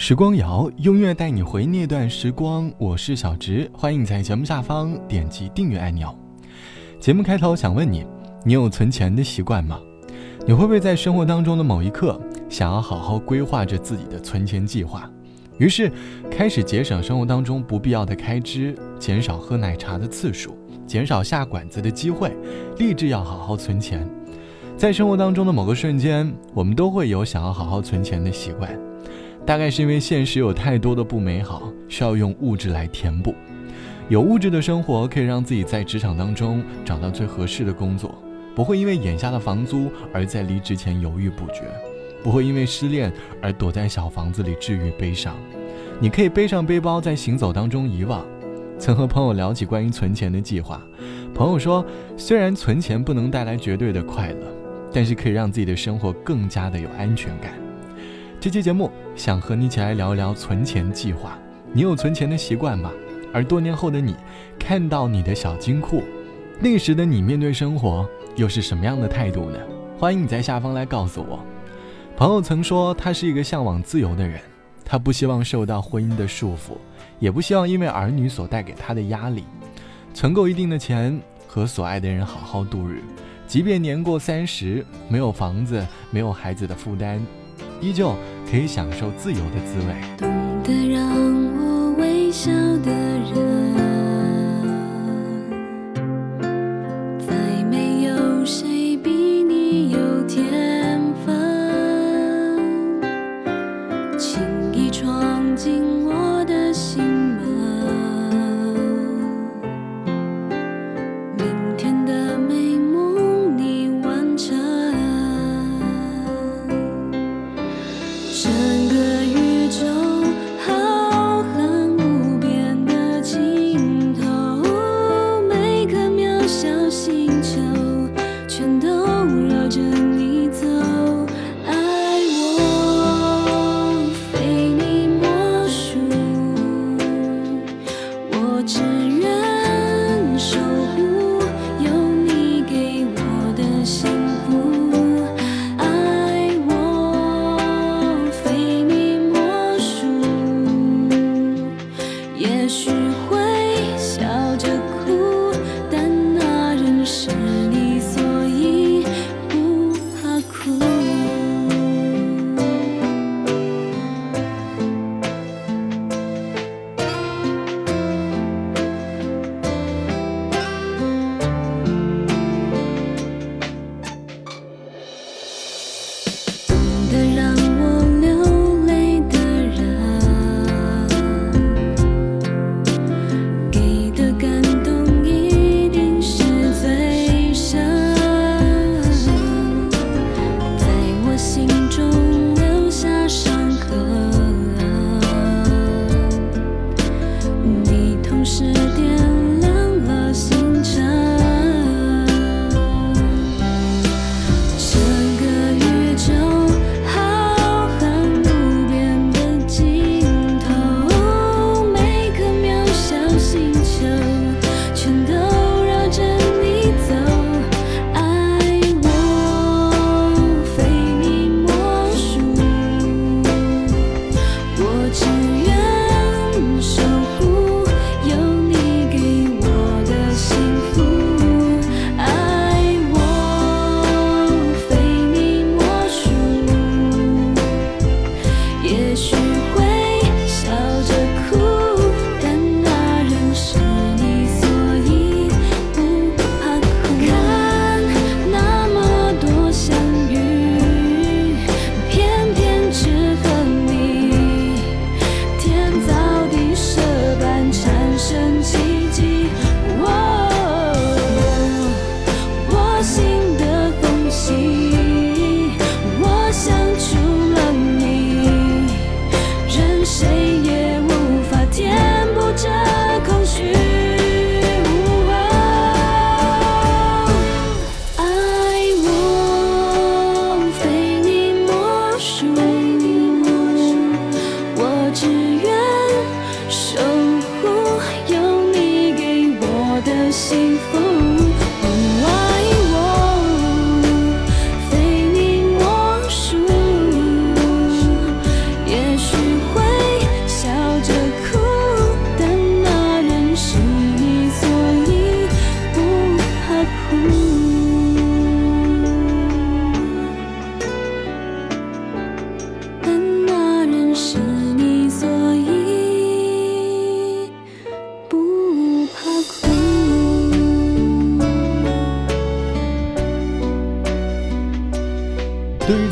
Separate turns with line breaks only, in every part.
时光谣，音乐带你回那段时光。我是小直，欢迎在节目下方点击订阅按钮。节目开头想问你，你有存钱的习惯吗？你会不会在生活当中的某一刻，想要好好规划着自己的存钱计划？于是开始节省生活当中不必要的开支，减少喝奶茶的次数，减少下馆子的机会，立志要好好存钱。在生活当中的某个瞬间，我们都会有想要好好存钱的习惯。大概是因为现实有太多的不美好，需要用物质来填补。有物质的生活可以让自己在职场当中找到最合适的工作，不会因为眼下的房租而在离职前犹豫不决，不会因为失恋而躲在小房子里治愈悲伤。你可以背上背包在行走当中遗忘。曾和朋友聊起关于存钱的计划，朋友说，虽然存钱不能带来绝对的快乐，但是可以让自己的生活更加的有安全感。这期节目想和你一起来聊一聊存钱计划。你有存钱的习惯吗？而多年后的你，看到你的小金库，那时的你面对生活又是什么样的态度呢？欢迎你在下方来告诉我。朋友曾说，他是一个向往自由的人，他不希望受到婚姻的束缚，也不希望因为儿女所带给他的压力，存够一定的钱，和所爱的人好好度日，即便年过三十，没有房子，没有孩子的负担。依旧可以享受自由的滋味。
懂得让我微笑的人，再没有谁比你有天分，轻易闯进我的心门。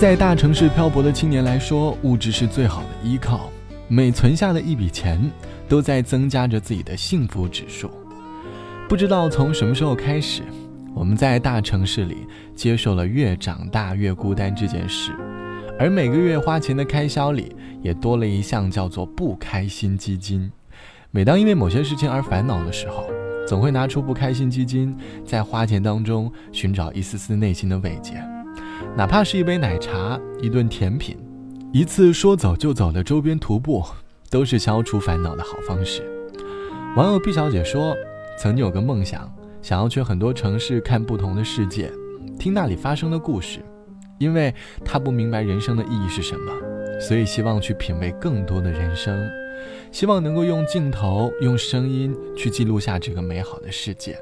在大城市漂泊的青年来说，物质是最好的依靠。每存下的一笔钱，都在增加着自己的幸福指数。不知道从什么时候开始，我们在大城市里接受了越长大越孤单这件事，而每个月花钱的开销里也多了一项叫做不开心基金。每当因为某些事情而烦恼的时候，总会拿出不开心基金，在花钱当中寻找一丝丝内心的慰藉。哪怕是一杯奶茶、一顿甜品、一次说走就走的周边徒步，都是消除烦恼的好方式。网友毕小姐说：“曾经有个梦想，想要去很多城市看不同的世界，听那里发生的故事。因为她不明白人生的意义是什么，所以希望去品味更多的人生，希望能够用镜头、用声音去记录下这个美好的世界，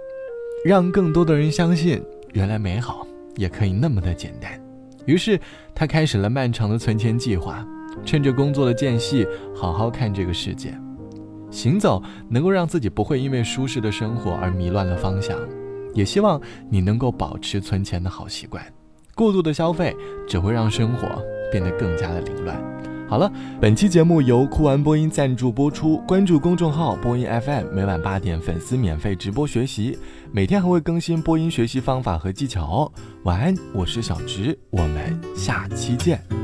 让更多的人相信，原来美好也可以那么的简单。”于是，他开始了漫长的存钱计划，趁着工作的间隙，好好看这个世界。行走能够让自己不会因为舒适的生活而迷乱了方向，也希望你能够保持存钱的好习惯。过度的消费只会让生活变得更加的凌乱。好了，本期节目由酷玩播音赞助播出。关注公众号播音 FM，每晚八点粉丝免费直播学习，每天还会更新播音学习方法和技巧哦。晚安，我是小直，我们下期见。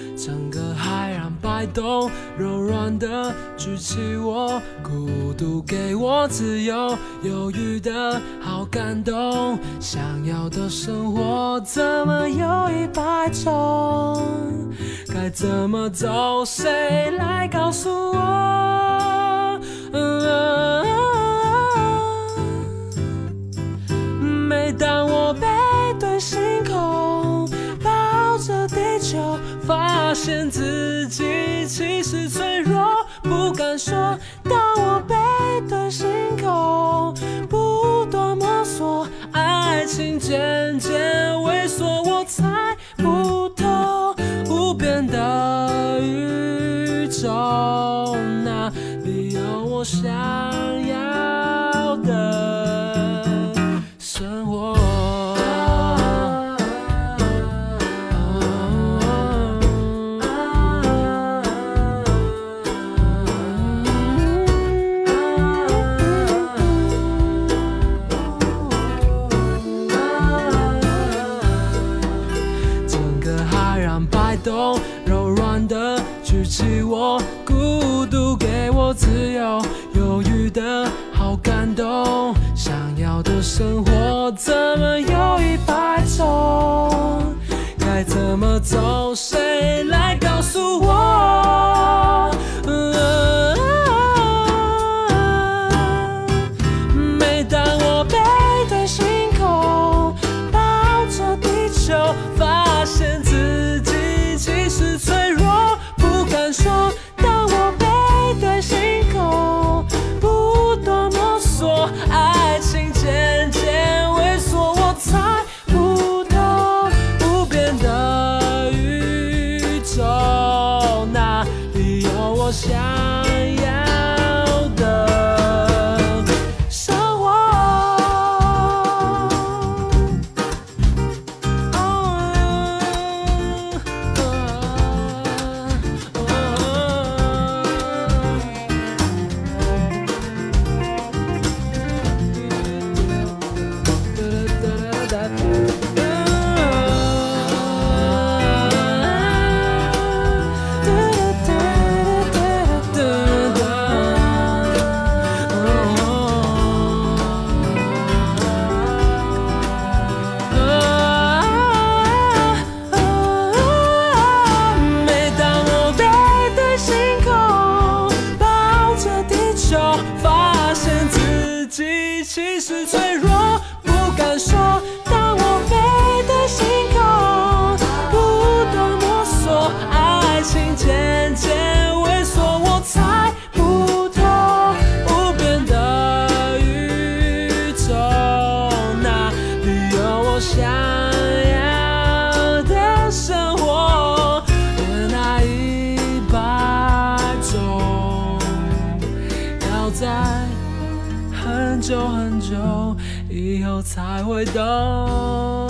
动，柔软的举起我，孤独给我自由，犹豫的好感动。想要的生活怎么有一百种？该怎么走？谁来告诉我？每当我背对星空，抱着地球。发现自己爱激情是脆弱不敢说当我背对星空不懂摸索爱情渐渐萎缩我猜不透无边的宇宙那里有我想才会懂。